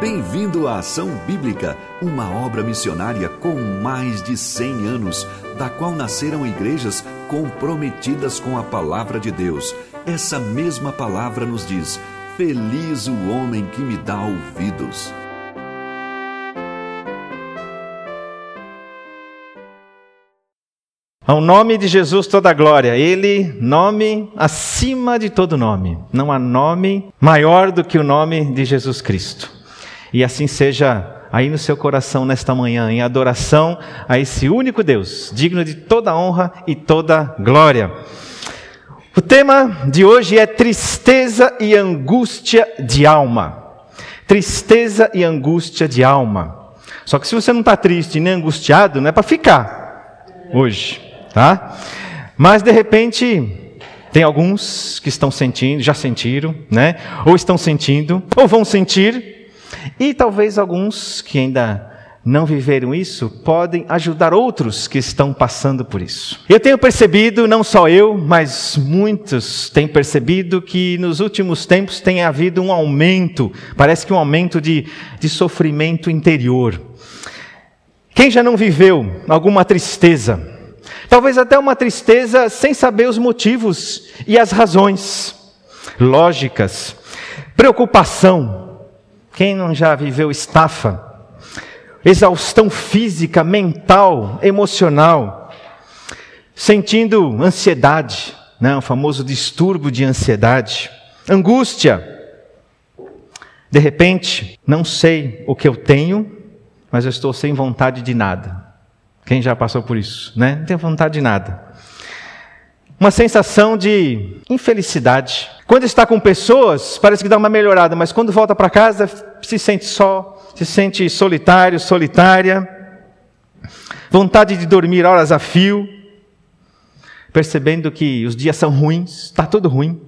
Bem-vindo à Ação Bíblica, uma obra missionária com mais de 100 anos, da qual nasceram igrejas comprometidas com a palavra de Deus. Essa mesma palavra nos diz: Feliz o homem que me dá ouvidos. Ao nome de Jesus toda a glória. Ele, nome acima de todo nome. Não há nome maior do que o nome de Jesus Cristo. E assim seja aí no seu coração nesta manhã, em adoração a esse único Deus, digno de toda honra e toda glória. O tema de hoje é tristeza e angústia de alma. Tristeza e angústia de alma. Só que se você não está triste nem angustiado, não é para ficar hoje, tá? Mas de repente tem alguns que estão sentindo, já sentiram, né? Ou estão sentindo, ou vão sentir, e talvez alguns que ainda não viveram isso podem ajudar outros que estão passando por isso. Eu tenho percebido, não só eu, mas muitos têm percebido que nos últimos tempos tem havido um aumento, parece que um aumento de, de sofrimento interior. Quem já não viveu alguma tristeza? Talvez até uma tristeza sem saber os motivos e as razões lógicas, preocupação, quem não já viveu estafa? Exaustão física, mental, emocional, sentindo ansiedade, né? o famoso distúrbio de ansiedade, angústia. De repente, não sei o que eu tenho, mas eu estou sem vontade de nada. Quem já passou por isso, né? Não tenho vontade de nada. Uma sensação de infelicidade. Quando está com pessoas, parece que dá uma melhorada, mas quando volta para casa, se sente só, se sente solitário, solitária. Vontade de dormir horas a fio, percebendo que os dias são ruins, está tudo ruim,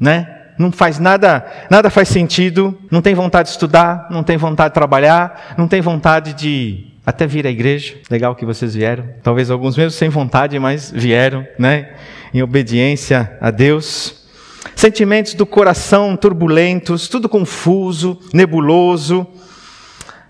né? Não faz nada, nada faz sentido, não tem vontade de estudar, não tem vontade de trabalhar, não tem vontade de até vir à igreja. Legal que vocês vieram. Talvez alguns mesmo sem vontade, mas vieram, né? Em obediência a Deus. Sentimentos do coração turbulentos, tudo confuso, nebuloso.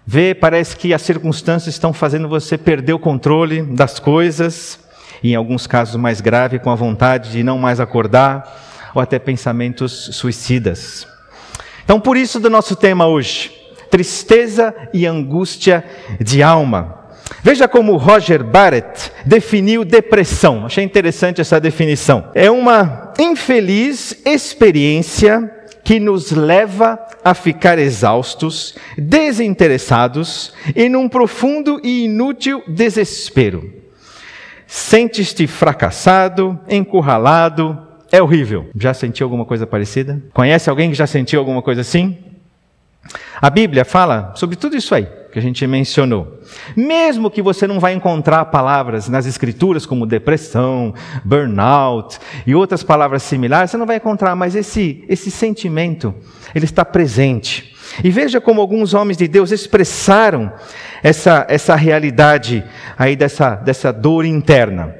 Vê, parece que as circunstâncias estão fazendo você perder o controle das coisas, e em alguns casos mais grave, com a vontade de não mais acordar, ou até pensamentos suicidas. Então, por isso do nosso tema hoje, tristeza e angústia de alma. Veja como Roger Barrett definiu depressão. Achei interessante essa definição. É uma infeliz experiência que nos leva a ficar exaustos, desinteressados e num profundo e inútil desespero. Sentes-te fracassado, encurralado, é horrível. Já sentiu alguma coisa parecida? Conhece alguém que já sentiu alguma coisa assim? A Bíblia fala sobre tudo isso aí que a gente mencionou. Mesmo que você não vai encontrar palavras nas escrituras como depressão, burnout e outras palavras similares, você não vai encontrar, mas esse esse sentimento, ele está presente. E veja como alguns homens de Deus expressaram essa essa realidade aí dessa dessa dor interna.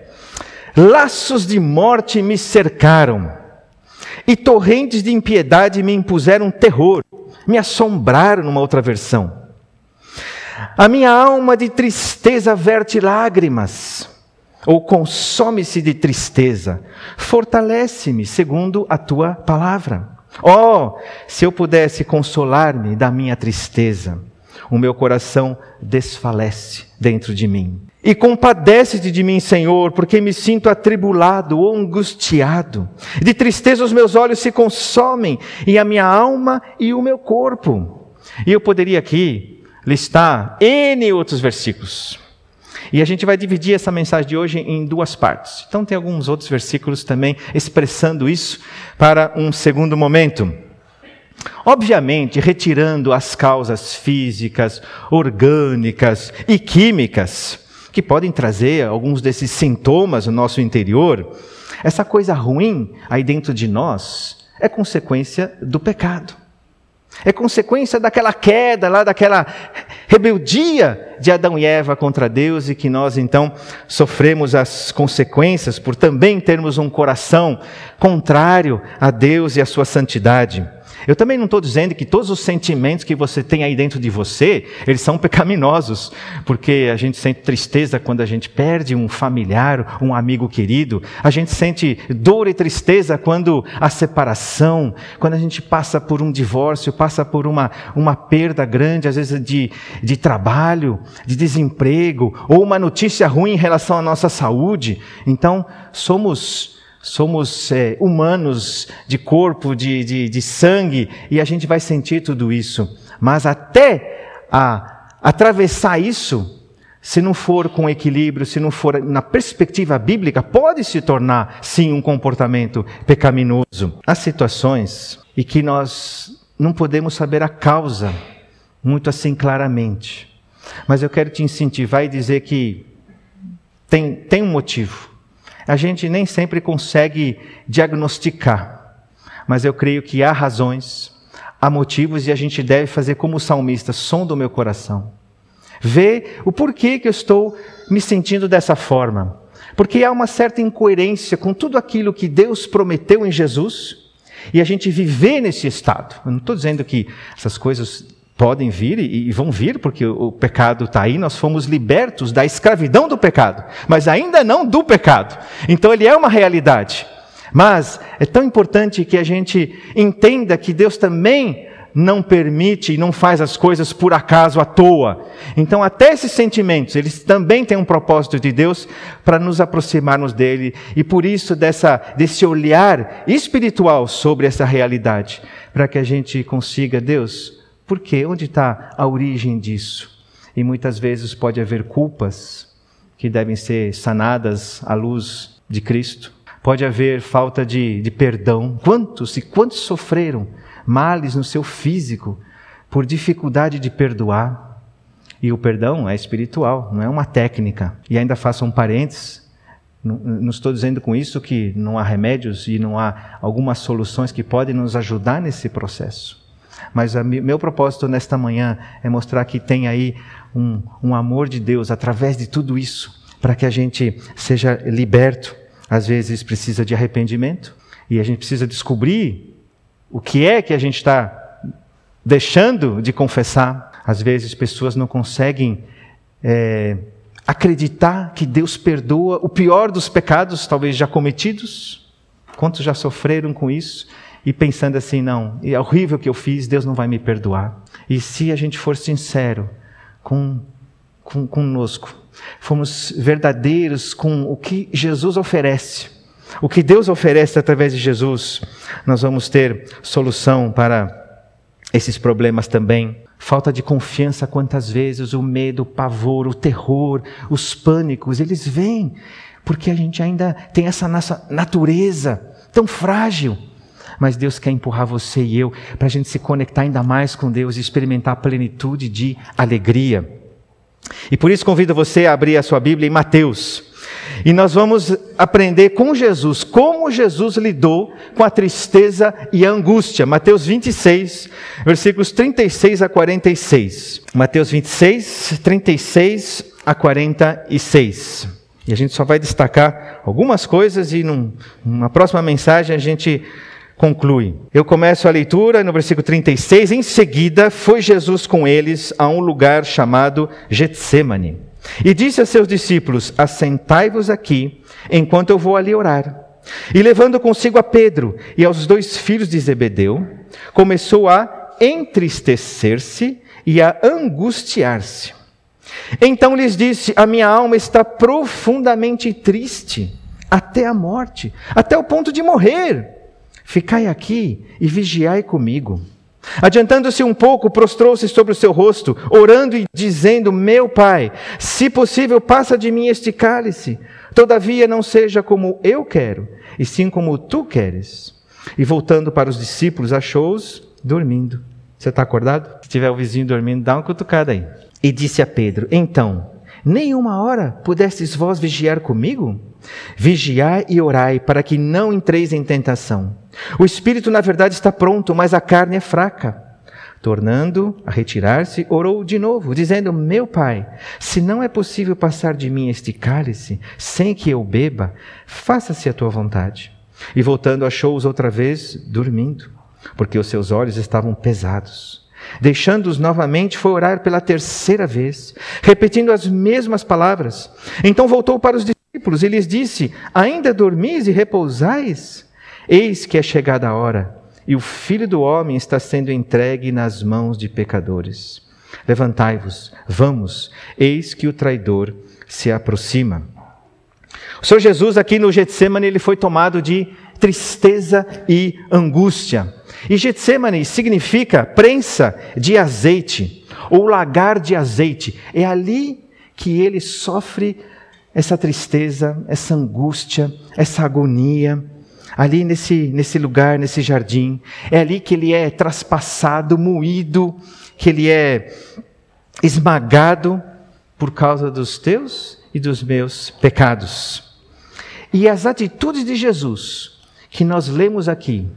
Laços de morte me cercaram, e torrentes de impiedade me impuseram terror me assombraram numa outra versão. A minha alma de tristeza verte lágrimas, ou consome-se de tristeza. Fortalece-me segundo a tua palavra. Oh, se eu pudesse consolar-me da minha tristeza, o meu coração desfalece dentro de mim. E compadece-te de mim, Senhor, porque me sinto atribulado ou angustiado. De tristeza os meus olhos se consomem, e a minha alma e o meu corpo. E eu poderia aqui listar N outros versículos. E a gente vai dividir essa mensagem de hoje em duas partes. Então tem alguns outros versículos também expressando isso para um segundo momento. Obviamente, retirando as causas físicas, orgânicas e químicas, que podem trazer alguns desses sintomas no nosso interior, essa coisa ruim aí dentro de nós é consequência do pecado. É consequência daquela queda lá, daquela rebeldia de Adão e Eva contra Deus e que nós então sofremos as consequências por também termos um coração contrário a Deus e a sua santidade. Eu também não estou dizendo que todos os sentimentos que você tem aí dentro de você, eles são pecaminosos, porque a gente sente tristeza quando a gente perde um familiar, um amigo querido, a gente sente dor e tristeza quando a separação, quando a gente passa por um divórcio, passa por uma, uma perda grande, às vezes de, de trabalho, de desemprego, ou uma notícia ruim em relação à nossa saúde. Então, somos somos é, humanos de corpo, de, de, de, sangue, e a gente vai sentir tudo isso. Mas até a, atravessar isso, se não for com equilíbrio, se não for na perspectiva bíblica, pode se tornar, sim, um comportamento pecaminoso. Há situações e que nós não podemos saber a causa muito assim claramente. Mas eu quero te incentivar e dizer que tem, tem um motivo a gente nem sempre consegue diagnosticar, mas eu creio que há razões, há motivos e a gente deve fazer como o salmista, som do meu coração. Ver o porquê que eu estou me sentindo dessa forma. Porque há uma certa incoerência com tudo aquilo que Deus prometeu em Jesus e a gente viver nesse estado. Eu não estou dizendo que essas coisas podem vir e, vão vir, porque o pecado está aí, nós fomos libertos da escravidão do pecado, mas ainda não do pecado. Então ele é uma realidade. Mas é tão importante que a gente entenda que Deus também não permite e não faz as coisas por acaso à toa. Então, até esses sentimentos, eles também têm um propósito de Deus para nos aproximarmos dele e por isso dessa desse olhar espiritual sobre essa realidade, para que a gente consiga, Deus, por quê? Onde está a origem disso? E muitas vezes pode haver culpas que devem ser sanadas à luz de Cristo. Pode haver falta de, de perdão. Quantos e quantos sofreram males no seu físico por dificuldade de perdoar? E o perdão é espiritual, não é uma técnica. E ainda faço um parênteses. Não, estou dizendo com isso que não há remédios e não há algumas soluções que podem nos ajudar nesse processo. Mas o meu propósito nesta manhã é mostrar que tem aí um, um amor de Deus através de tudo isso, para que a gente seja liberto. Às vezes precisa de arrependimento e a gente precisa descobrir o que é que a gente está deixando de confessar. Às vezes pessoas não conseguem é, acreditar que Deus perdoa o pior dos pecados, talvez já cometidos. Quantos já sofreram com isso? E pensando assim, não, é horrível que eu fiz, Deus não vai me perdoar. E se a gente for sincero com, com conosco, fomos verdadeiros com o que Jesus oferece, o que Deus oferece através de Jesus, nós vamos ter solução para esses problemas também. Falta de confiança, quantas vezes o medo, o pavor, o terror, os pânicos, eles vêm porque a gente ainda tem essa nossa natureza tão frágil mas Deus quer empurrar você e eu para a gente se conectar ainda mais com Deus e experimentar a plenitude de alegria. E por isso convido você a abrir a sua Bíblia em Mateus. E nós vamos aprender com Jesus como Jesus lidou com a tristeza e a angústia. Mateus 26, versículos 36 a 46. Mateus 26, 36 a 46. E a gente só vai destacar algumas coisas e num, numa próxima mensagem a gente conclui. Eu começo a leitura no versículo 36. Em seguida, foi Jesus com eles a um lugar chamado Getsemane. E disse a seus discípulos: Assentai-vos aqui, enquanto eu vou ali orar. E levando consigo a Pedro e aos dois filhos de Zebedeu, começou a entristecer-se e a angustiar-se. Então lhes disse: A minha alma está profundamente triste, até a morte, até o ponto de morrer. Ficai aqui e vigiai comigo. Adiantando-se um pouco, prostrou-se sobre o seu rosto, orando e dizendo: Meu pai, se possível, passa de mim este cálice. Todavia, não seja como eu quero, e sim como tu queres. E voltando para os discípulos, achou-os dormindo. Você está acordado? Se tiver o vizinho dormindo, dá uma cutucada aí. E disse a Pedro: Então, nem uma hora pudestes vós vigiar comigo? Vigiai e orai para que não entreis em tentação. O espírito, na verdade, está pronto, mas a carne é fraca. Tornando a retirar-se, orou de novo, dizendo: Meu pai, se não é possível passar de mim este cálice sem que eu beba, faça-se a tua vontade. E voltando, achou-os outra vez dormindo. porque os seus olhos estavam pesados. Deixando-os novamente, foi orar pela terceira vez, repetindo as mesmas palavras. Então voltou para os discípulos e lhes disse: Ainda dormis e repousais? Eis que é chegada a hora, e o filho do homem está sendo entregue nas mãos de pecadores. Levantai-vos, vamos, eis que o traidor se aproxima. O Senhor Jesus, aqui no Getsemane, ele foi tomado de tristeza e angústia. E Getsemane significa prensa de azeite, ou lagar de azeite. É ali que ele sofre essa tristeza, essa angústia, essa agonia. Ali nesse, nesse lugar, nesse jardim. É ali que ele é traspassado, moído, que ele é esmagado por causa dos teus e dos meus pecados. E as atitudes de Jesus que nós lemos aqui,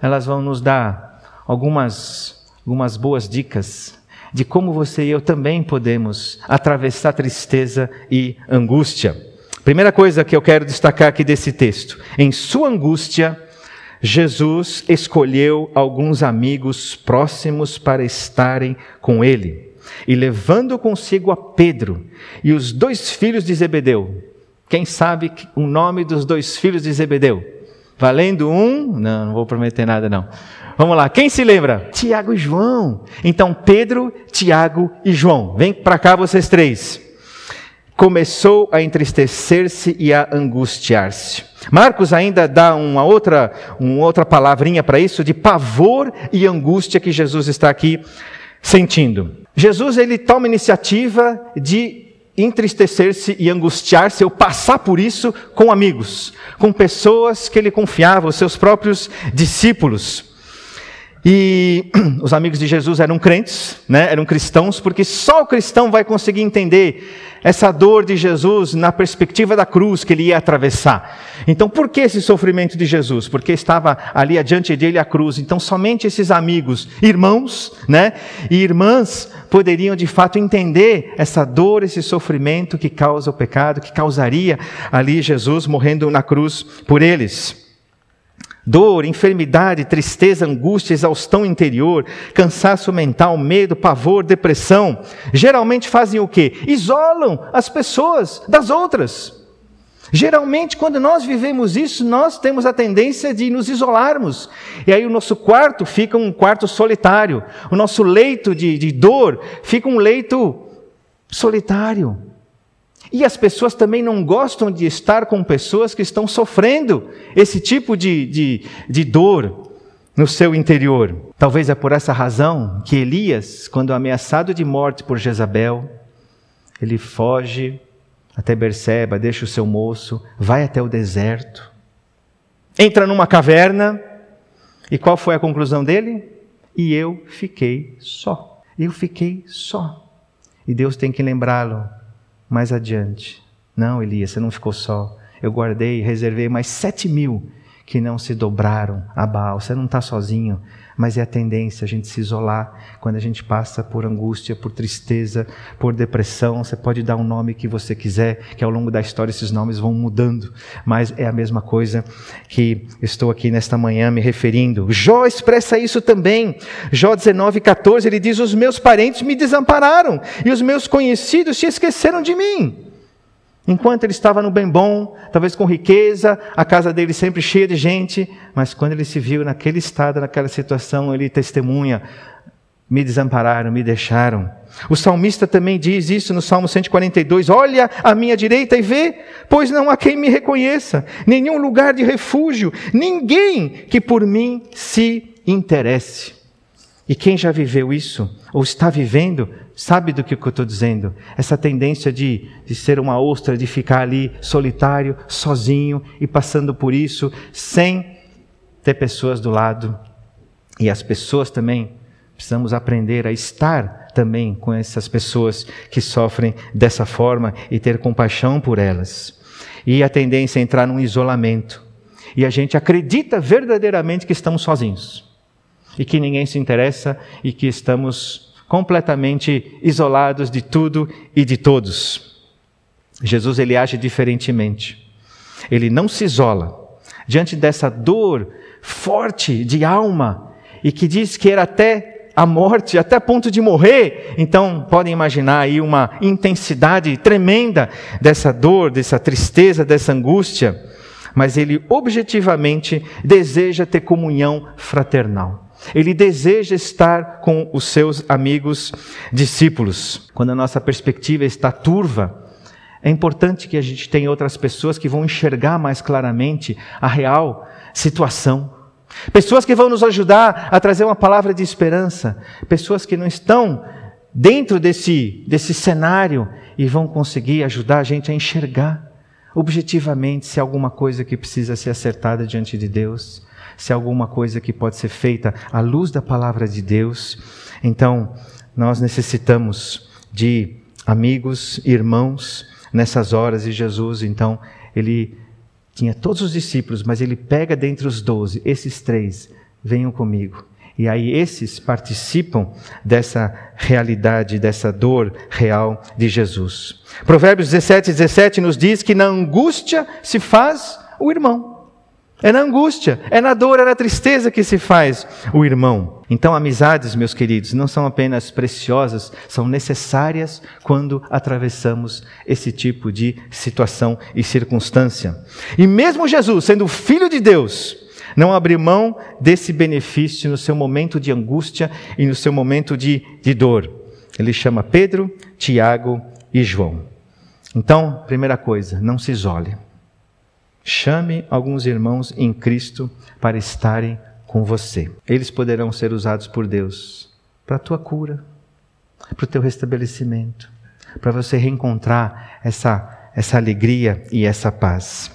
elas vão nos dar algumas, algumas boas dicas de como você e eu também podemos atravessar tristeza e angústia. Primeira coisa que eu quero destacar aqui desse texto: em sua angústia, Jesus escolheu alguns amigos próximos para estarem com ele. E levando consigo a Pedro e os dois filhos de Zebedeu. Quem sabe o nome dos dois filhos de Zebedeu? Valendo um? Não, não vou prometer nada não. Vamos lá, quem se lembra? Tiago e João. Então, Pedro, Tiago e João. Vem para cá vocês três. Começou a entristecer-se e a angustiar-se. Marcos ainda dá uma outra, uma outra palavrinha para isso, de pavor e angústia que Jesus está aqui sentindo. Jesus ele toma iniciativa de entristecer-se e angustiar-se, ou passar por isso com amigos, com pessoas que ele confiava, os seus próprios discípulos. E os amigos de Jesus eram crentes, né? eram cristãos, porque só o cristão vai conseguir entender essa dor de Jesus na perspectiva da cruz que ele ia atravessar. Então, por que esse sofrimento de Jesus? Porque estava ali adiante dele a cruz. Então, somente esses amigos, irmãos, né, e irmãs poderiam de fato entender essa dor, esse sofrimento que causa o pecado, que causaria ali Jesus morrendo na cruz por eles. Dor, enfermidade, tristeza, angústia, exaustão interior, cansaço mental, medo, pavor, depressão, geralmente fazem o quê? Isolam as pessoas das outras. Geralmente, quando nós vivemos isso, nós temos a tendência de nos isolarmos. E aí o nosso quarto fica um quarto solitário. O nosso leito de, de dor fica um leito solitário. E as pessoas também não gostam de estar com pessoas que estão sofrendo esse tipo de, de, de dor no seu interior. Talvez é por essa razão que Elias, quando ameaçado de morte por Jezabel, ele foge até Berseba, deixa o seu moço, vai até o deserto, entra numa caverna, e qual foi a conclusão dele? E eu fiquei só. Eu fiquei só. E Deus tem que lembrá-lo mais adiante. Não, Elias, você não ficou só. Eu guardei, reservei mais sete mil que não se dobraram a Baal. Você não está sozinho, mas é a tendência a gente se isolar quando a gente passa por angústia, por tristeza, por depressão. Você pode dar um nome que você quiser, que ao longo da história esses nomes vão mudando, mas é a mesma coisa que estou aqui nesta manhã me referindo. Jó expressa isso também. Jó 19, 14, ele diz: Os meus parentes me desampararam e os meus conhecidos se esqueceram de mim. Enquanto ele estava no bem bom, talvez com riqueza, a casa dele sempre cheia de gente, mas quando ele se viu naquele estado, naquela situação, ele testemunha: me desampararam, me deixaram. O salmista também diz isso no Salmo 142: Olha à minha direita e vê, pois não há quem me reconheça, nenhum lugar de refúgio, ninguém que por mim se interesse. E quem já viveu isso, ou está vivendo, Sabe do que eu estou dizendo? Essa tendência de, de ser uma ostra, de ficar ali solitário, sozinho e passando por isso, sem ter pessoas do lado. E as pessoas também, precisamos aprender a estar também com essas pessoas que sofrem dessa forma e ter compaixão por elas. E a tendência é entrar num isolamento. E a gente acredita verdadeiramente que estamos sozinhos. E que ninguém se interessa e que estamos completamente isolados de tudo e de todos. Jesus ele age diferentemente. Ele não se isola diante dessa dor forte de alma. e que diz que era até a morte, até ponto de morrer. Então, podem imaginar aí uma intensidade tremenda dessa dor, dessa tristeza, dessa angústia. Mas ele objetivamente deseja ter comunhão fraternal. Ele deseja estar com os seus amigos discípulos. Quando a nossa perspectiva está turva, é importante que a gente tenha outras pessoas que vão enxergar mais claramente a real situação. Pessoas que vão nos ajudar a trazer uma palavra de esperança. Pessoas que não estão dentro desse, desse cenário e vão conseguir ajudar a gente a enxergar objetivamente se há alguma coisa que precisa ser acertada diante de Deus, se há alguma coisa que pode ser feita à luz da palavra de Deus. Então, nós necessitamos de amigos, irmãos, nessas horas, e Jesus, então, ele tinha todos os discípulos, mas ele pega dentre os doze, esses três, venham comigo. E aí esses participam dessa realidade, dessa dor real de Jesus. Provérbios 17, 17 nos diz que na angústia se faz o irmão. É na angústia, é na dor, é na tristeza que se faz o irmão. Então, amizades, meus queridos, não são apenas preciosas, são necessárias quando atravessamos esse tipo de situação e circunstância. E mesmo Jesus, sendo filho de Deus, não abriu mão desse benefício no seu momento de angústia e no seu momento de, de dor. Ele chama Pedro, Tiago e João. Então, primeira coisa, não se isole. Chame alguns irmãos em Cristo para estarem com você. Eles poderão ser usados por Deus para a tua cura, para o teu restabelecimento, para você reencontrar essa, essa alegria e essa paz.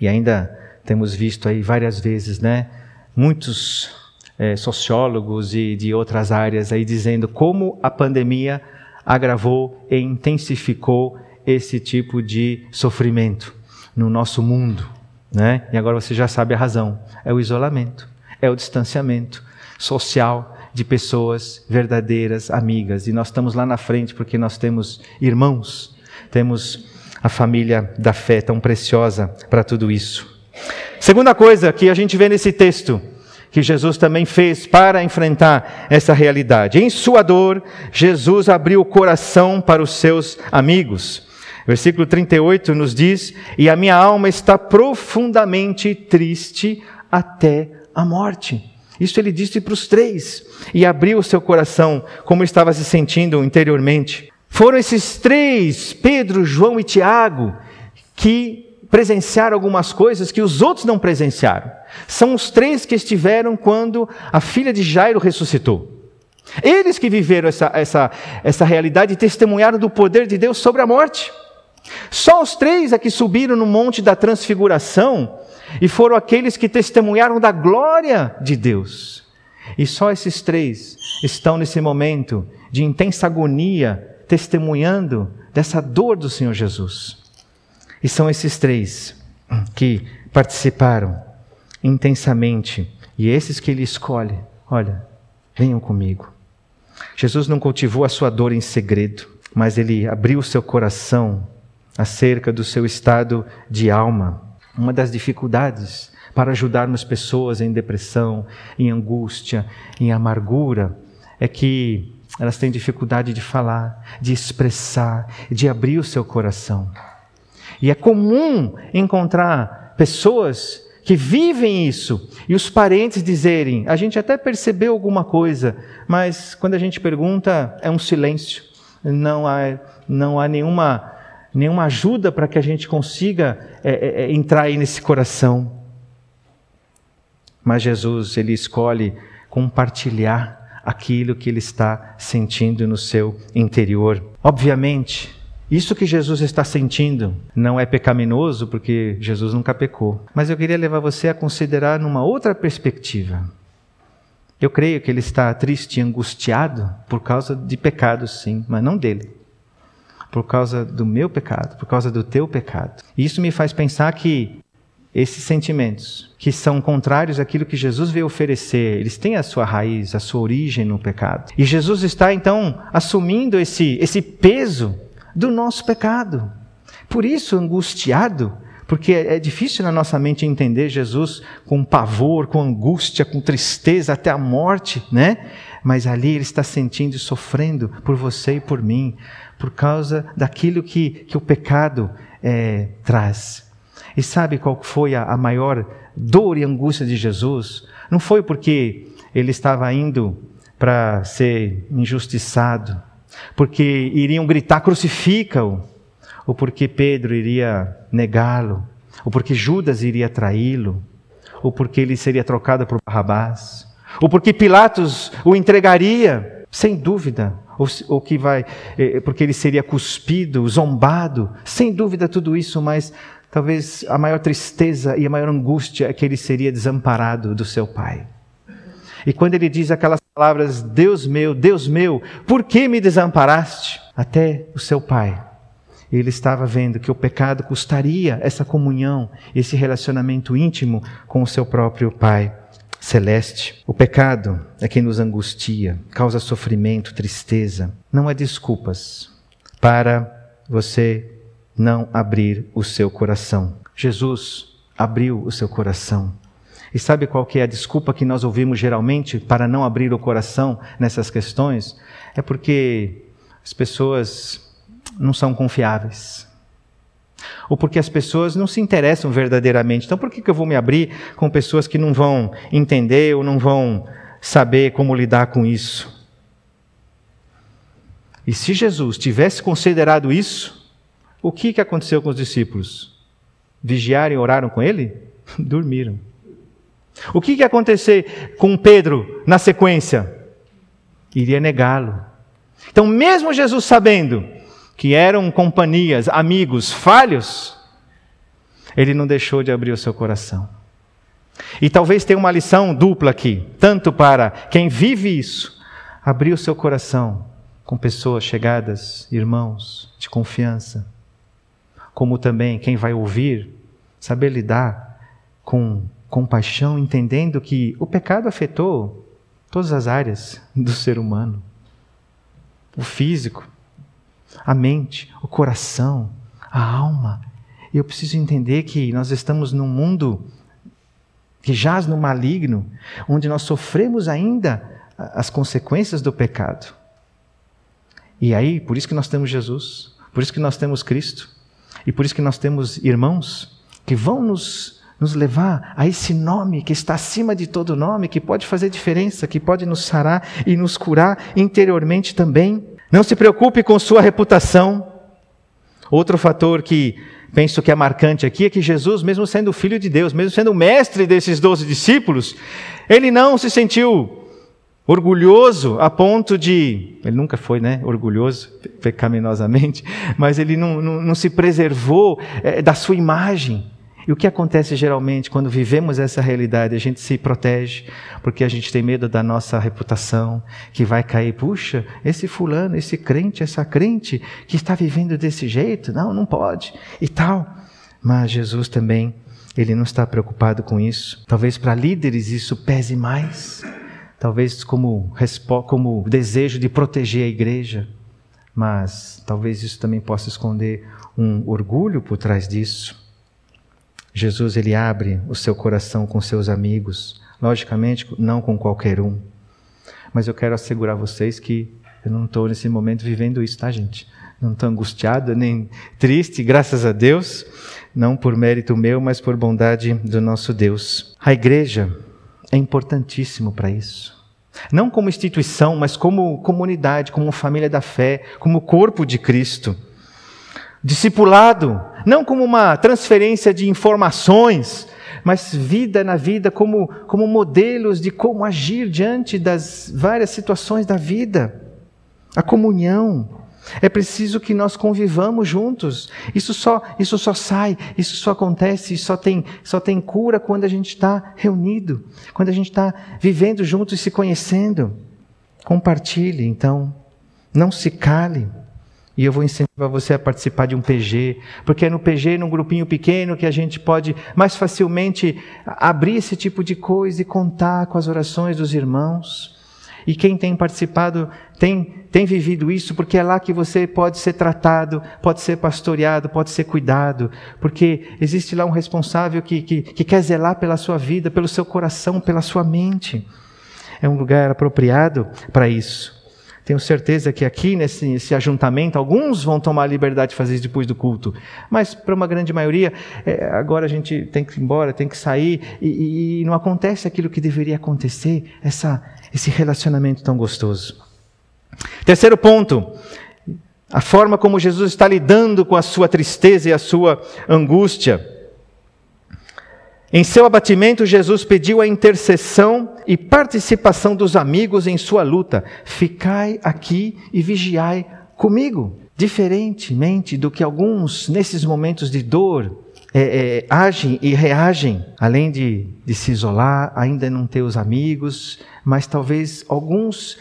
E ainda temos visto aí várias vezes, né? Muitos é, sociólogos e de outras áreas aí dizendo como a pandemia agravou e intensificou esse tipo de sofrimento no nosso mundo, né? E agora você já sabe a razão: é o isolamento, é o distanciamento social de pessoas verdadeiras, amigas. E nós estamos lá na frente porque nós temos irmãos, temos a família da fé tão preciosa para tudo isso. Segunda coisa que a gente vê nesse texto, que Jesus também fez para enfrentar essa realidade. Em sua dor, Jesus abriu o coração para os seus amigos. Versículo 38 nos diz: E a minha alma está profundamente triste até a morte. Isso ele disse para os três e abriu o seu coração, como estava se sentindo interiormente. Foram esses três, Pedro, João e Tiago, que presenciaram algumas coisas que os outros não presenciaram. São os três que estiveram quando a filha de Jairo ressuscitou. Eles que viveram essa, essa, essa realidade e testemunharam do poder de Deus sobre a morte. Só os três é que subiram no monte da transfiguração e foram aqueles que testemunharam da glória de Deus. E só esses três estão nesse momento de intensa agonia, testemunhando dessa dor do Senhor Jesus. E são esses três que participaram intensamente. E esses que ele escolhe, olha, venham comigo. Jesus não cultivou a sua dor em segredo, mas ele abriu o seu coração acerca do seu estado de alma. Uma das dificuldades para ajudarmos pessoas em depressão, em angústia, em amargura, é que elas têm dificuldade de falar, de expressar, de abrir o seu coração. E é comum encontrar pessoas que vivem isso e os parentes dizerem: a gente até percebeu alguma coisa, mas quando a gente pergunta, é um silêncio. Não há, não há nenhuma nenhuma ajuda para que a gente consiga é, é, é, entrar aí nesse coração. Mas Jesus, ele escolhe compartilhar aquilo que ele está sentindo no seu interior. Obviamente, isso que Jesus está sentindo não é pecaminoso, porque Jesus nunca pecou. Mas eu queria levar você a considerar numa outra perspectiva. Eu creio que ele está triste e angustiado por causa de pecados, sim, mas não dele por causa do meu pecado, por causa do teu pecado. E isso me faz pensar que esses sentimentos, que são contrários àquilo que Jesus veio oferecer, eles têm a sua raiz, a sua origem no pecado. E Jesus está então assumindo esse, esse peso do nosso pecado. Por isso, angustiado, Porque é, é difícil na nossa mente entender Jesus com pavor, com angústia, com tristeza, até a morte, né? Mas ali ele está sentindo e sofrendo por você e por mim, por causa daquilo que, que o pecado é, traz. E sabe qual foi a, a maior dor e angústia de Jesus? Não foi porque ele estava indo para ser injustiçado, porque iriam gritar crucifica-o, ou porque Pedro iria negá-lo, ou porque Judas iria traí-lo, ou porque ele seria trocado por Barrabás, ou porque Pilatos o entregaria, sem dúvida, ou, ou que vai, eh, porque ele seria cuspido, zombado, sem dúvida tudo isso, mas talvez a maior tristeza e a maior angústia é que ele seria desamparado do seu pai. E quando ele diz aquelas palavras, Deus meu, Deus meu, por que me desamparaste? Até o seu pai. Ele estava vendo que o pecado custaria essa comunhão, esse relacionamento íntimo com o seu próprio pai celeste. O pecado é quem nos angustia, causa sofrimento, tristeza. Não há desculpas para você não abrir o seu coração. Jesus abriu o seu coração. E sabe qual que é a desculpa que nós ouvimos geralmente para não abrir o coração nessas questões? É porque as pessoas não são confiáveis. Ou porque as pessoas não se interessam verdadeiramente. Então, por que, que eu vou me abrir com pessoas que não vão entender ou não vão saber como lidar com isso? E se Jesus tivesse considerado isso, o que, que aconteceu com os discípulos? Vigiaram e oraram com ele? Dormiram. O que, que ia acontecer com Pedro na sequência? Iria negá-lo. Então, mesmo Jesus sabendo que eram companhias, amigos falhos, ele não deixou de abrir o seu coração. E talvez tenha uma lição dupla aqui, tanto para quem vive isso, abrir o seu coração com pessoas chegadas, irmãos de confiança, como também quem vai ouvir, saber lidar com compaixão, entendendo que o pecado afetou todas as áreas do ser humano: o físico, a mente, o coração, a alma. E eu preciso entender que nós estamos num mundo que jaz no maligno, onde nós sofremos ainda as consequências do pecado. E aí, por isso que nós temos Jesus, por isso que nós temos Cristo, e por isso que nós temos irmãos que vão nos nos levar a esse nome que está acima de todo nome, que pode fazer diferença, que pode nos sarar e nos curar interiormente também. Não se preocupe com sua reputação. Outro fator que penso que é marcante aqui é que Jesus, mesmo sendo filho de Deus, mesmo sendo mestre desses doze discípulos, ele não se sentiu orgulhoso a ponto de. Ele nunca foi, né? Orgulhoso, pecaminosamente, mas ele não, não, não se preservou é, da sua imagem. E o que acontece geralmente quando vivemos essa realidade? A gente se protege porque a gente tem medo da nossa reputação, que vai cair. Puxa, esse fulano, esse crente, essa crente que está vivendo desse jeito, não, não pode e tal. Mas Jesus também, ele não está preocupado com isso. Talvez para líderes isso pese mais. Talvez como, como desejo de proteger a igreja. Mas talvez isso também possa esconder um orgulho por trás disso. Jesus ele abre o seu coração com seus amigos, logicamente não com qualquer um. Mas eu quero assegurar vocês que eu não estou nesse momento vivendo isso, tá, gente? Não estou angustiado nem triste, graças a Deus, não por mérito meu, mas por bondade do nosso Deus. A igreja é importantíssimo para isso. Não como instituição, mas como comunidade, como família da fé, como corpo de Cristo. Discipulado, não como uma transferência de informações, mas vida na vida como, como modelos de como agir diante das várias situações da vida. A comunhão. É preciso que nós convivamos juntos. Isso só, isso só sai, isso só acontece, só tem, só tem cura quando a gente está reunido, quando a gente está vivendo juntos e se conhecendo. Compartilhe, então. Não se cale. E eu vou incentivar você a participar de um PG, porque é no PG, num grupinho pequeno, que a gente pode mais facilmente abrir esse tipo de coisa e contar com as orações dos irmãos. E quem tem participado tem, tem vivido isso, porque é lá que você pode ser tratado, pode ser pastoreado, pode ser cuidado, porque existe lá um responsável que, que, que quer zelar pela sua vida, pelo seu coração, pela sua mente. É um lugar apropriado para isso. Tenho certeza que aqui, nesse, nesse, ajuntamento, alguns vão tomar a liberdade de fazer isso depois do culto. Mas, para uma grande maioria, é, agora a gente tem que ir embora, tem que sair, e, e não acontece aquilo que deveria acontecer, essa, esse relacionamento tão gostoso. Terceiro ponto, a forma como Jesus está lidando com a sua tristeza e a sua angústia. Em seu abatimento, Jesus pediu a intercessão e participação dos amigos em sua luta. Ficai aqui e vigiai comigo. Diferentemente do que alguns, nesses momentos de dor, é, é, agem e reagem, além de, de se isolar, ainda não ter os amigos, mas talvez alguns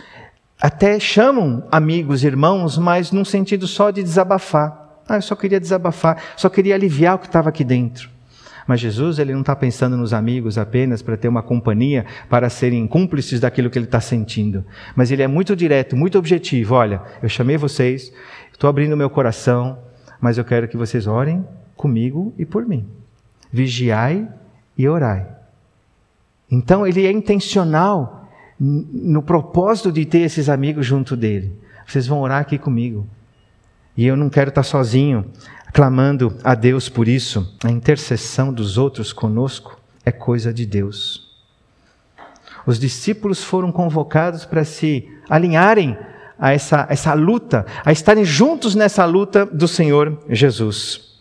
até chamam amigos, irmãos, mas num sentido só de desabafar. Ah, eu só queria desabafar, só queria aliviar o que estava aqui dentro. Mas Jesus ele não está pensando nos amigos apenas para ter uma companhia, para serem cúmplices daquilo que ele está sentindo. Mas ele é muito direto, muito objetivo. Olha, eu chamei vocês, estou abrindo meu coração, mas eu quero que vocês orem comigo e por mim. Vigiai e orai. Então ele é intencional no propósito de ter esses amigos junto dele. Vocês vão orar aqui comigo. E eu não quero estar sozinho clamando a Deus por isso. A intercessão dos outros conosco é coisa de Deus. Os discípulos foram convocados para se alinharem a essa, essa luta, a estarem juntos nessa luta do Senhor Jesus.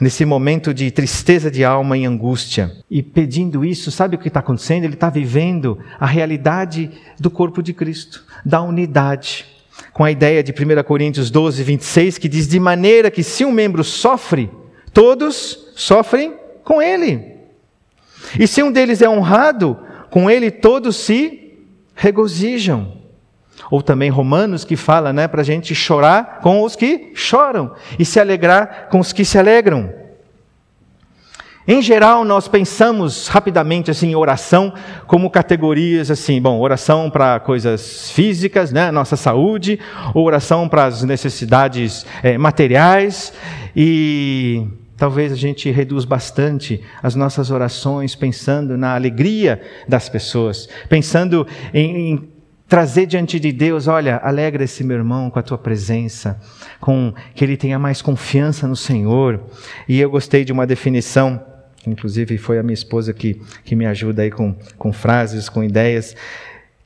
Nesse momento de tristeza de alma e angústia. E pedindo isso, sabe o que está acontecendo? Ele está vivendo a realidade do corpo de Cristo, da unidade com a ideia de 1 Coríntios 12, 26, que diz: De maneira que se um membro sofre, todos sofrem com ele. E se um deles é honrado, com ele todos se regozijam. Ou também Romanos que fala, né, para a gente chorar com os que choram e se alegrar com os que se alegram. Em geral, nós pensamos rapidamente assim em oração como categorias assim, bom, oração para coisas físicas, né, nossa saúde, oração para as necessidades é, materiais e talvez a gente reduz bastante as nossas orações pensando na alegria das pessoas, pensando em, em trazer diante de Deus, olha, alegra esse meu irmão com a tua presença, com que ele tenha mais confiança no Senhor. E eu gostei de uma definição Inclusive, foi a minha esposa que, que me ajuda aí com, com frases, com ideias.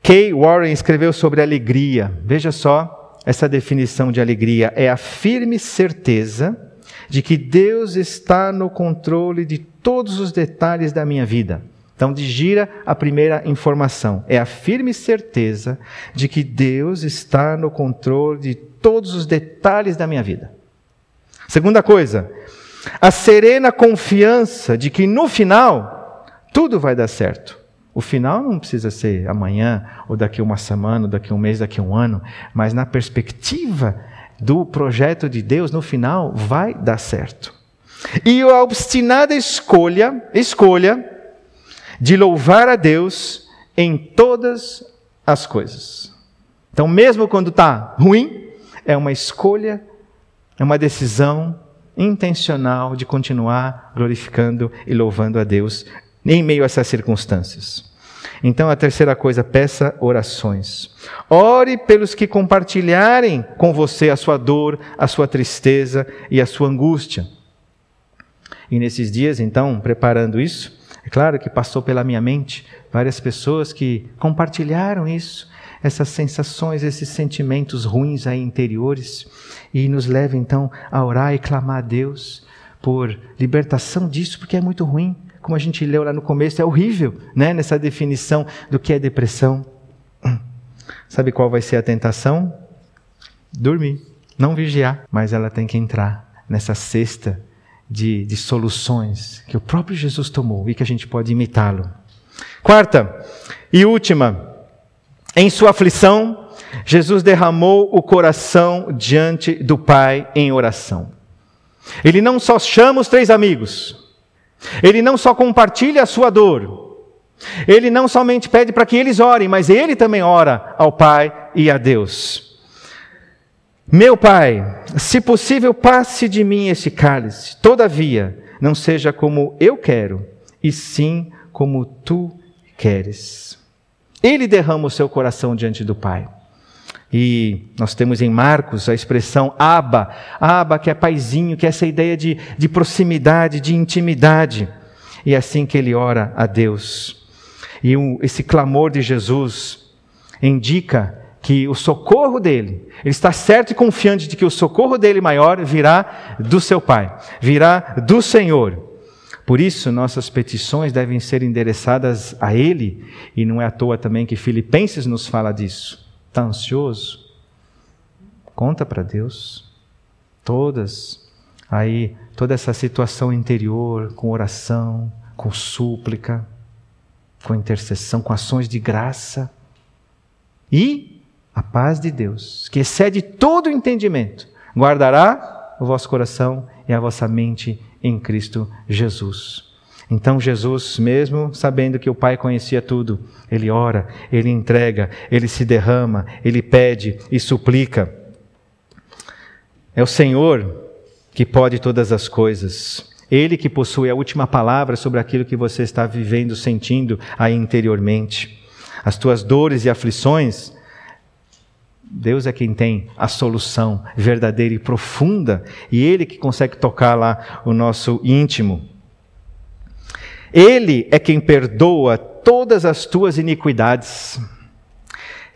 Kay Warren escreveu sobre alegria. Veja só essa definição de alegria: é a firme certeza de que Deus está no controle de todos os detalhes da minha vida. Então, digira a primeira informação. É a firme certeza de que Deus está no controle de todos os detalhes da minha vida. Segunda coisa, a serena confiança de que no final tudo vai dar certo. O final não precisa ser amanhã, ou daqui uma semana, ou daqui um mês, daqui um ano, mas na perspectiva do projeto de Deus, no final vai dar certo. E a obstinada escolha, escolha de louvar a Deus em todas as coisas. Então, mesmo quando está ruim, é uma escolha, é uma decisão intencional de continuar glorificando e louvando a Deus em meio a essas circunstâncias. Então, a terceira coisa, peça orações. Ore pelos que compartilharem com você a sua dor, a sua tristeza e a sua angústia. E nesses dias, então, preparando isso, é claro que passou pela minha mente várias pessoas que compartilharam isso, essas sensações, esses sentimentos ruins aí interiores e nos leva então a orar e clamar a Deus por libertação disso, porque é muito ruim. Como a gente leu lá no começo, é horrível, né, nessa definição do que é depressão. Sabe qual vai ser a tentação? Dormir, não vigiar, mas ela tem que entrar nessa cesta de, de soluções que o próprio Jesus tomou e que a gente pode imitá-lo. Quarta e última, em sua aflição, Jesus derramou o coração diante do Pai em oração. Ele não só chama os três amigos, ele não só compartilha a sua dor, Ele não somente pede para que eles orem, mas ele também ora ao Pai e a Deus. Meu Pai, se possível, passe de mim esse cálice, todavia, não seja como eu quero, e sim como tu queres. Ele derrama o seu coração diante do Pai. E nós temos em Marcos a expressão Aba, Aba, que é paizinho, que é essa ideia de, de proximidade, de intimidade. E é assim que ele ora a Deus. E um, esse clamor de Jesus indica que o socorro dele, ele está certo e confiante de que o socorro dele maior virá do seu Pai, virá do Senhor. Por isso, nossas petições devem ser endereçadas a Ele, e não é à toa também que Filipenses nos fala disso. Está ansioso? Conta para Deus. Todas, aí, toda essa situação interior, com oração, com súplica, com intercessão, com ações de graça. E a paz de Deus, que excede todo o entendimento, guardará o vosso coração e a vossa mente em Cristo Jesus. Então Jesus, mesmo sabendo que o Pai conhecia tudo, ele ora, ele entrega, ele se derrama, ele pede e suplica. É o Senhor que pode todas as coisas. Ele que possui a última palavra sobre aquilo que você está vivendo, sentindo aí interiormente. As tuas dores e aflições, Deus é quem tem a solução verdadeira e profunda, e Ele que consegue tocar lá o nosso íntimo. Ele é quem perdoa todas as tuas iniquidades,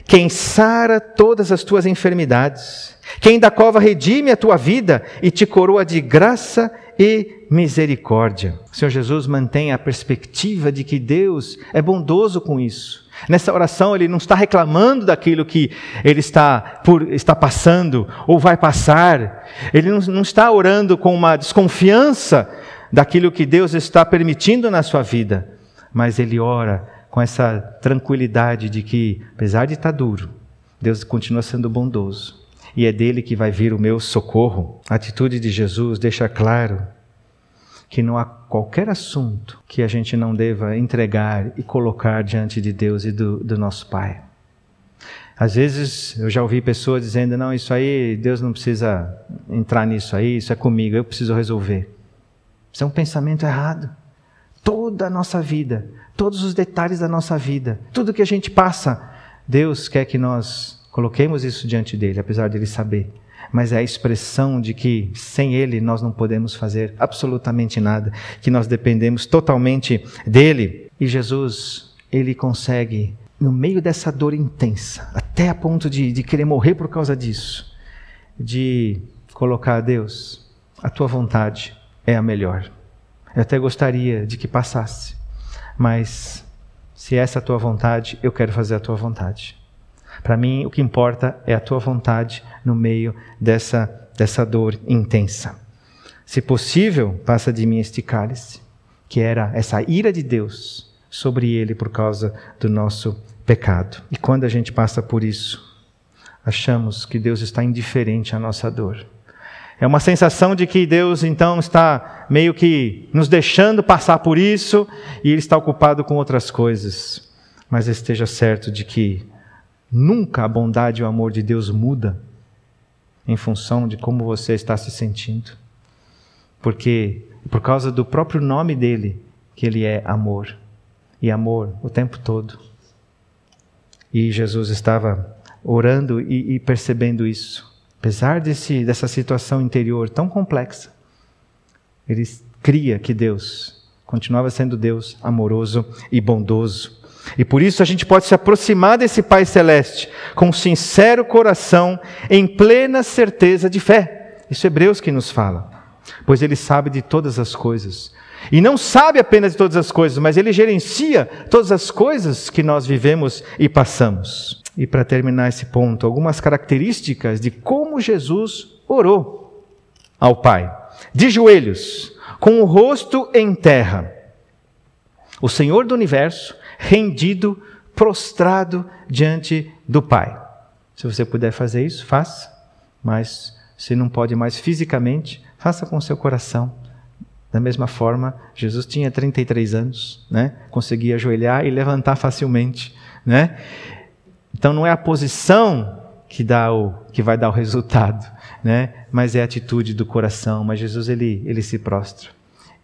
quem sara todas as tuas enfermidades, quem da cova redime a tua vida e te coroa de graça e misericórdia. O Senhor Jesus mantém a perspectiva de que Deus é bondoso com isso. Nessa oração, ele não está reclamando daquilo que ele está, por, está passando ou vai passar. Ele não, não está orando com uma desconfiança daquilo que Deus está permitindo na sua vida. Mas ele ora com essa tranquilidade de que, apesar de estar duro, Deus continua sendo bondoso. E é dele que vai vir o meu socorro. A atitude de Jesus deixa claro que não há qualquer assunto que a gente não deva entregar e colocar diante de Deus e do, do nosso Pai. Às vezes eu já ouvi pessoas dizendo: não, isso aí, Deus não precisa entrar nisso aí, isso é comigo, eu preciso resolver. Isso é um pensamento errado. Toda a nossa vida, todos os detalhes da nossa vida, tudo que a gente passa, Deus quer que nós coloquemos isso diante dele, apesar de ele saber mas é a expressão de que sem Ele nós não podemos fazer absolutamente nada, que nós dependemos totalmente dele. E Jesus, Ele consegue, no meio dessa dor intensa, até a ponto de, de querer morrer por causa disso, de colocar a Deus, a tua vontade é a melhor. Eu até gostaria de que passasse, mas se essa é a tua vontade, eu quero fazer a tua vontade. Para mim, o que importa é a tua vontade no meio dessa, dessa dor intensa. Se possível, passa de mim este cálice, que era essa ira de Deus sobre ele por causa do nosso pecado. E quando a gente passa por isso, achamos que Deus está indiferente à nossa dor. É uma sensação de que Deus então está meio que nos deixando passar por isso e Ele está ocupado com outras coisas. Mas esteja certo de que Nunca a bondade e o amor de Deus muda em função de como você está se sentindo. Porque por causa do próprio nome dele que ele é amor. E amor o tempo todo. E Jesus estava orando e, e percebendo isso. Apesar desse, dessa situação interior tão complexa, ele cria que Deus continuava sendo Deus amoroso e bondoso. E por isso a gente pode se aproximar desse Pai Celeste com um sincero coração, em plena certeza de fé. Isso é Hebreus que nos fala. Pois ele sabe de todas as coisas. E não sabe apenas de todas as coisas, mas ele gerencia todas as coisas que nós vivemos e passamos. E para terminar esse ponto, algumas características de como Jesus orou ao Pai. De joelhos, com o rosto em terra. O Senhor do universo rendido, prostrado diante do Pai. Se você puder fazer isso, faça, mas se não pode mais fisicamente, faça com seu coração, Da mesma forma, Jesus tinha 33 anos, né? conseguia ajoelhar e levantar facilmente. Né? Então não é a posição que, dá o, que vai dar o resultado, né? mas é a atitude do coração. Mas Jesus ele, ele se prostra,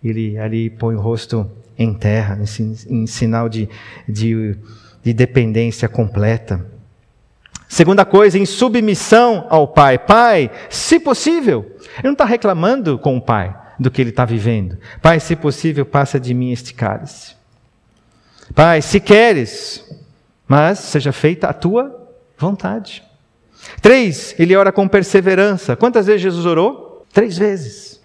ele ali põe o rosto em terra, em, sinal de, de, de dependência completa. Segunda coisa, em submissão ao Pai. Pai, se possível. Ele não está reclamando com o Pai do que ele está vivendo. Pai, se possível, passa de mim este cálice. Pai, se queres, mas seja feita a tua vontade. Três, ele ora com perseverança. Quantas vezes Jesus orou? Três vezes.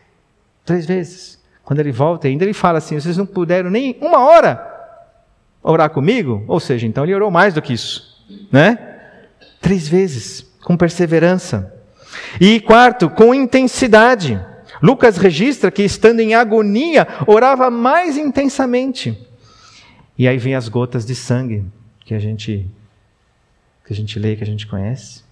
Três vezes. Quando ele volta, ainda ele fala assim: vocês não puderam nem uma hora orar comigo? Ou seja, então ele orou mais do que isso, né? Três vezes, com perseverança. E quarto, com intensidade. Lucas registra que, estando em agonia, orava mais intensamente. E aí vem as gotas de sangue que a gente que a gente lê, que a gente conhece.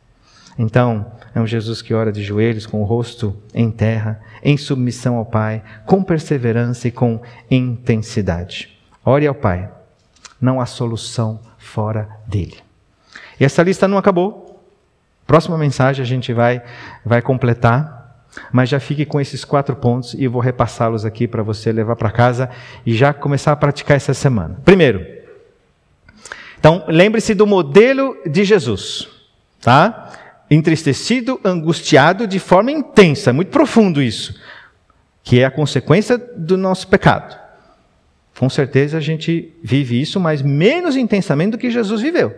Então, é um Jesus que ora de joelhos, com o rosto em terra, em submissão ao Pai, com perseverança e com intensidade. Ore ao Pai. Não há solução fora dele. E essa lista não acabou. Próxima mensagem a gente vai, vai completar, mas já fique com esses quatro pontos e vou repassá-los aqui para você levar para casa e já começar a praticar essa semana. Primeiro, então lembre-se do modelo de Jesus, tá? Entristecido, angustiado de forma intensa, muito profundo isso, que é a consequência do nosso pecado. Com certeza a gente vive isso, mas menos intensamente do que Jesus viveu.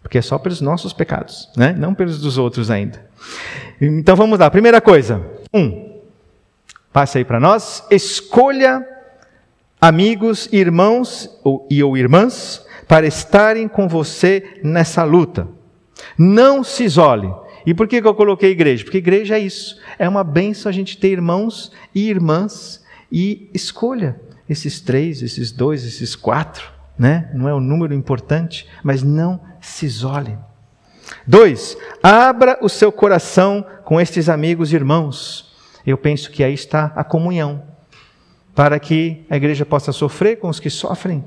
Porque é só pelos nossos pecados, né? não pelos dos outros ainda. Então vamos lá. Primeira coisa. Um, passe aí para nós. Escolha amigos, irmãos ou, e ou irmãs para estarem com você nessa luta. Não se isole. E por que, que eu coloquei igreja? Porque igreja é isso. É uma benção a gente ter irmãos e irmãs e escolha esses três, esses dois, esses quatro né? não é um número importante, mas não se isole. Dois, abra o seu coração com estes amigos e irmãos. Eu penso que aí está a comunhão, para que a igreja possa sofrer com os que sofrem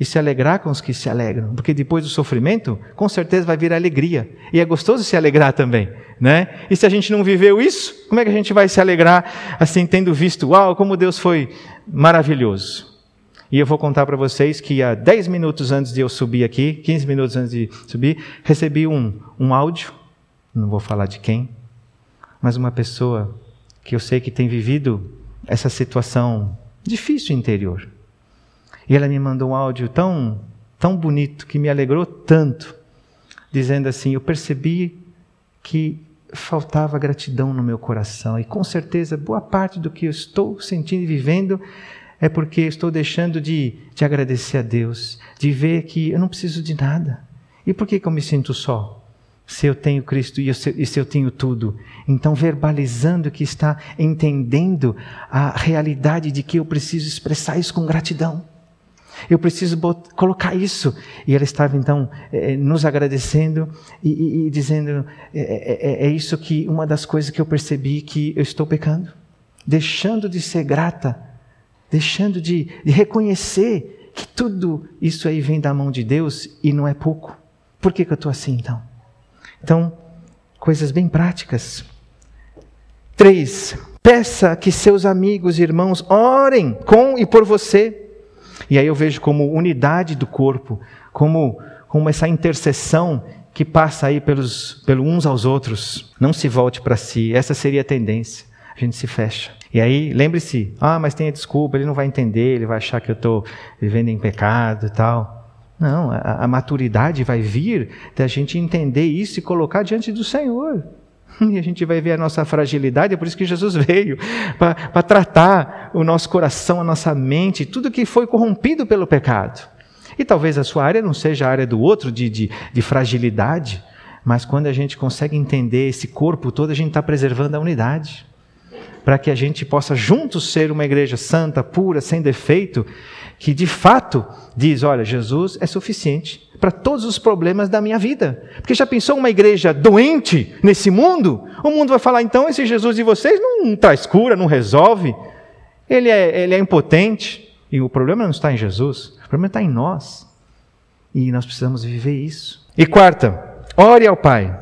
e se alegrar com os que se alegram, porque depois do sofrimento, com certeza vai vir a alegria, e é gostoso se alegrar também, né? E se a gente não viveu isso, como é que a gente vai se alegrar assim, tendo visto, uau, como Deus foi maravilhoso? E eu vou contar para vocês que há 10 minutos antes de eu subir aqui, 15 minutos antes de subir, recebi um, um áudio, não vou falar de quem, mas uma pessoa que eu sei que tem vivido essa situação difícil interior. E ela me mandou um áudio tão, tão bonito, que me alegrou tanto, dizendo assim: Eu percebi que faltava gratidão no meu coração, e com certeza boa parte do que eu estou sentindo e vivendo é porque estou deixando de, de agradecer a Deus, de ver que eu não preciso de nada. E por que, que eu me sinto só? Se eu tenho Cristo e, se, e se eu tenho tudo. Então, verbalizando que está entendendo a realidade de que eu preciso expressar isso com gratidão. Eu preciso botar, colocar isso. E ela estava então é, nos agradecendo e, e, e dizendo: é, é, é, isso que uma das coisas que eu percebi que eu estou pecando, deixando de ser grata deixando de, de reconhecer que tudo isso aí vem da mão de Deus e não é pouco. Por que, que eu estou assim então? Então, coisas bem práticas. Três, peça que seus amigos e irmãos orem com e por você. E aí eu vejo como unidade do corpo, como, como essa intercessão que passa aí pelos, pelos uns aos outros. Não se volte para si, essa seria a tendência. A gente se fecha. E aí, lembre-se, ah, mas tem a desculpa, ele não vai entender, ele vai achar que eu estou vivendo em pecado e tal. Não, a, a, maturidade vai vir da gente entender isso e colocar diante do Senhor. E a gente vai ver a nossa fragilidade, é por isso que Jesus veio para tratar o nosso coração, a nossa mente, tudo que foi corrompido pelo pecado. E talvez a sua área não seja a área do outro de, de, de fragilidade, mas quando a gente consegue entender esse corpo todo, a gente está preservando a unidade para que a gente possa juntos ser uma igreja santa, pura, sem defeito, que de fato diz: olha, Jesus é suficiente para todos os problemas da minha vida. Porque já pensou uma igreja doente nesse mundo? O mundo vai falar: então esse Jesus de vocês não traz cura, não resolve. Ele é, ele é impotente, e o problema não está em Jesus, o problema está em nós. E nós precisamos viver isso. E quarta, ore ao Pai.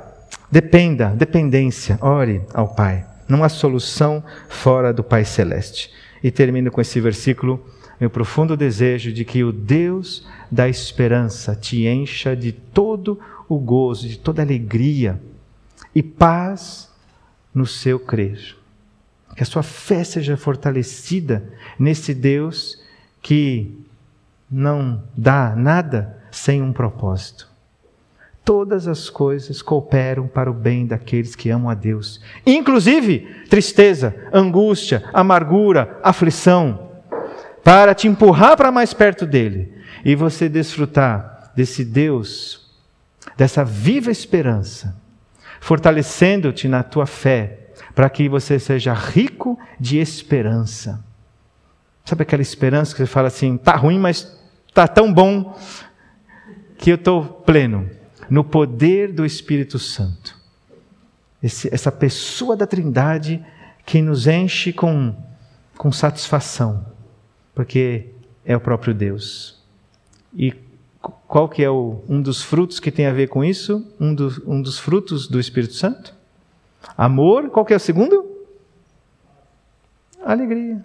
Dependa, dependência, ore ao Pai. Não há solução fora do Pai Celeste. E termino com esse versículo, meu profundo desejo de que o Deus da esperança te encha de todo o gozo, de toda alegria e paz no seu crer. Que a sua fé seja fortalecida nesse Deus que não dá nada sem um propósito. Todas as coisas cooperam para o bem daqueles que amam a Deus, inclusive tristeza, angústia, amargura, aflição, para te empurrar para mais perto dele e você desfrutar desse Deus, dessa viva esperança, fortalecendo-te na tua fé, para que você seja rico de esperança. Sabe aquela esperança que você fala assim, tá ruim, mas tá tão bom que eu estou pleno no poder do Espírito Santo. Esse, essa pessoa da Trindade que nos enche com, com satisfação, porque é o próprio Deus. E qual que é o, um dos frutos que tem a ver com isso? Um, do, um dos frutos do Espírito Santo? Amor. Qual que é o segundo? Alegria.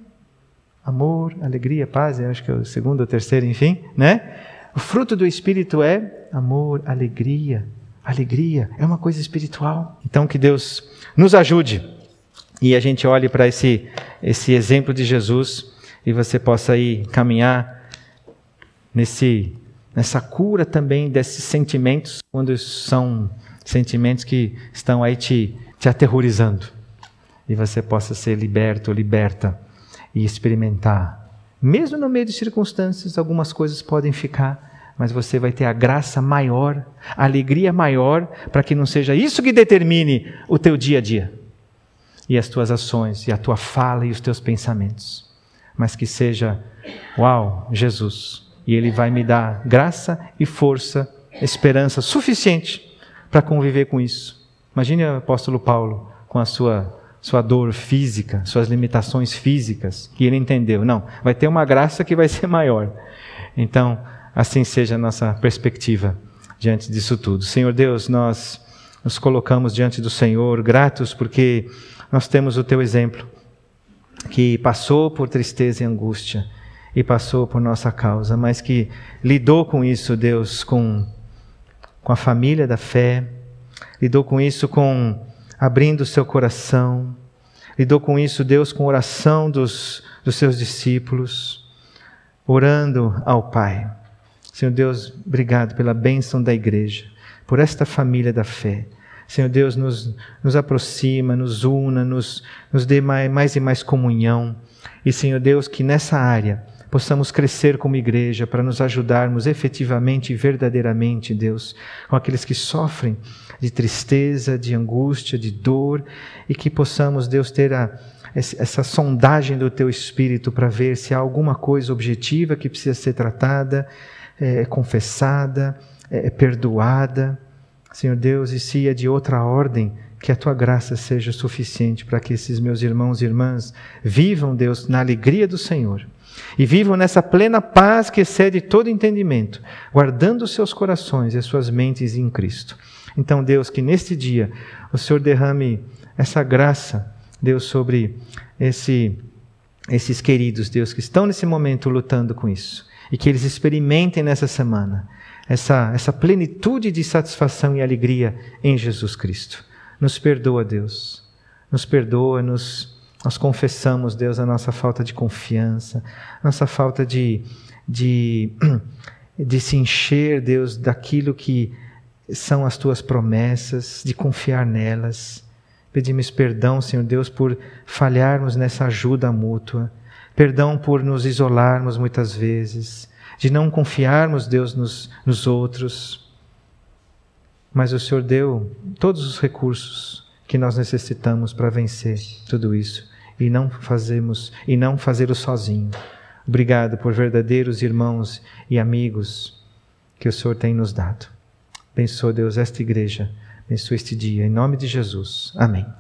Amor, alegria, paz, acho que é o segundo ou terceiro, enfim, né? O fruto do Espírito é amor, alegria. Alegria é uma coisa espiritual. Então, que Deus nos ajude e a gente olhe para esse, esse exemplo de Jesus e você possa aí caminhar nesse, nessa cura também desses sentimentos, quando são sentimentos que estão aí te, te aterrorizando. E você possa ser liberto, liberta e experimentar. Mesmo no meio de circunstâncias, algumas coisas podem ficar, mas você vai ter a graça maior, a alegria maior, para que não seja isso que determine o teu dia a dia, e as tuas ações, e a tua fala e os teus pensamentos, mas que seja, uau, Jesus, e Ele vai me dar graça e força, esperança suficiente para conviver com isso. Imagine o apóstolo Paulo com a sua sua dor física, suas limitações físicas, que ele entendeu. Não, vai ter uma graça que vai ser maior. Então, assim seja a nossa perspectiva diante disso tudo. Senhor Deus, nós nos colocamos diante do Senhor, gratos porque nós temos o teu exemplo, que passou por tristeza e angústia e passou por nossa causa, mas que lidou com isso, Deus, com, com a família da fé, lidou com isso com abrindo o seu coração. Lidou com isso, Deus, com oração dos, dos seus discípulos, orando ao Pai. Senhor Deus, obrigado pela bênção da igreja, por esta família da fé. Senhor Deus, nos, nos aproxima, nos una, nos, nos dê mais, mais e mais comunhão. E, Senhor Deus, que nessa área possamos crescer como igreja para nos ajudarmos efetivamente e verdadeiramente, Deus, com aqueles que sofrem de tristeza, de angústia, de dor, e que possamos, Deus, ter a, essa sondagem do teu espírito para ver se há alguma coisa objetiva que precisa ser tratada, é, confessada, é, perdoada. Senhor Deus, e se é de outra ordem, que a tua graça seja suficiente para que esses meus irmãos e irmãs vivam, Deus, na alegria do Senhor e vivam nessa plena paz que excede todo entendimento, guardando seus corações e as suas mentes em Cristo. Então, Deus, que neste dia o Senhor derrame essa graça, Deus, sobre esse, esses queridos, Deus, que estão nesse momento lutando com isso, e que eles experimentem nessa semana essa, essa plenitude de satisfação e alegria em Jesus Cristo. Nos perdoa, Deus. Nos perdoa, nos nós confessamos, Deus, a nossa falta de confiança, nossa falta de, de, de se encher, Deus, daquilo que são as tuas promessas, de confiar nelas. Pedimos perdão, Senhor Deus, por falharmos nessa ajuda mútua. Perdão por nos isolarmos muitas vezes, de não confiarmos, Deus, nos, nos outros. Mas o Senhor deu todos os recursos que nós necessitamos para vencer tudo isso e não fazemos e não fazê-lo sozinho. Obrigado por verdadeiros irmãos e amigos que o Senhor tem nos dado. Abençoa, Deus, esta igreja. Abençoa este dia. Em nome de Jesus. Amém.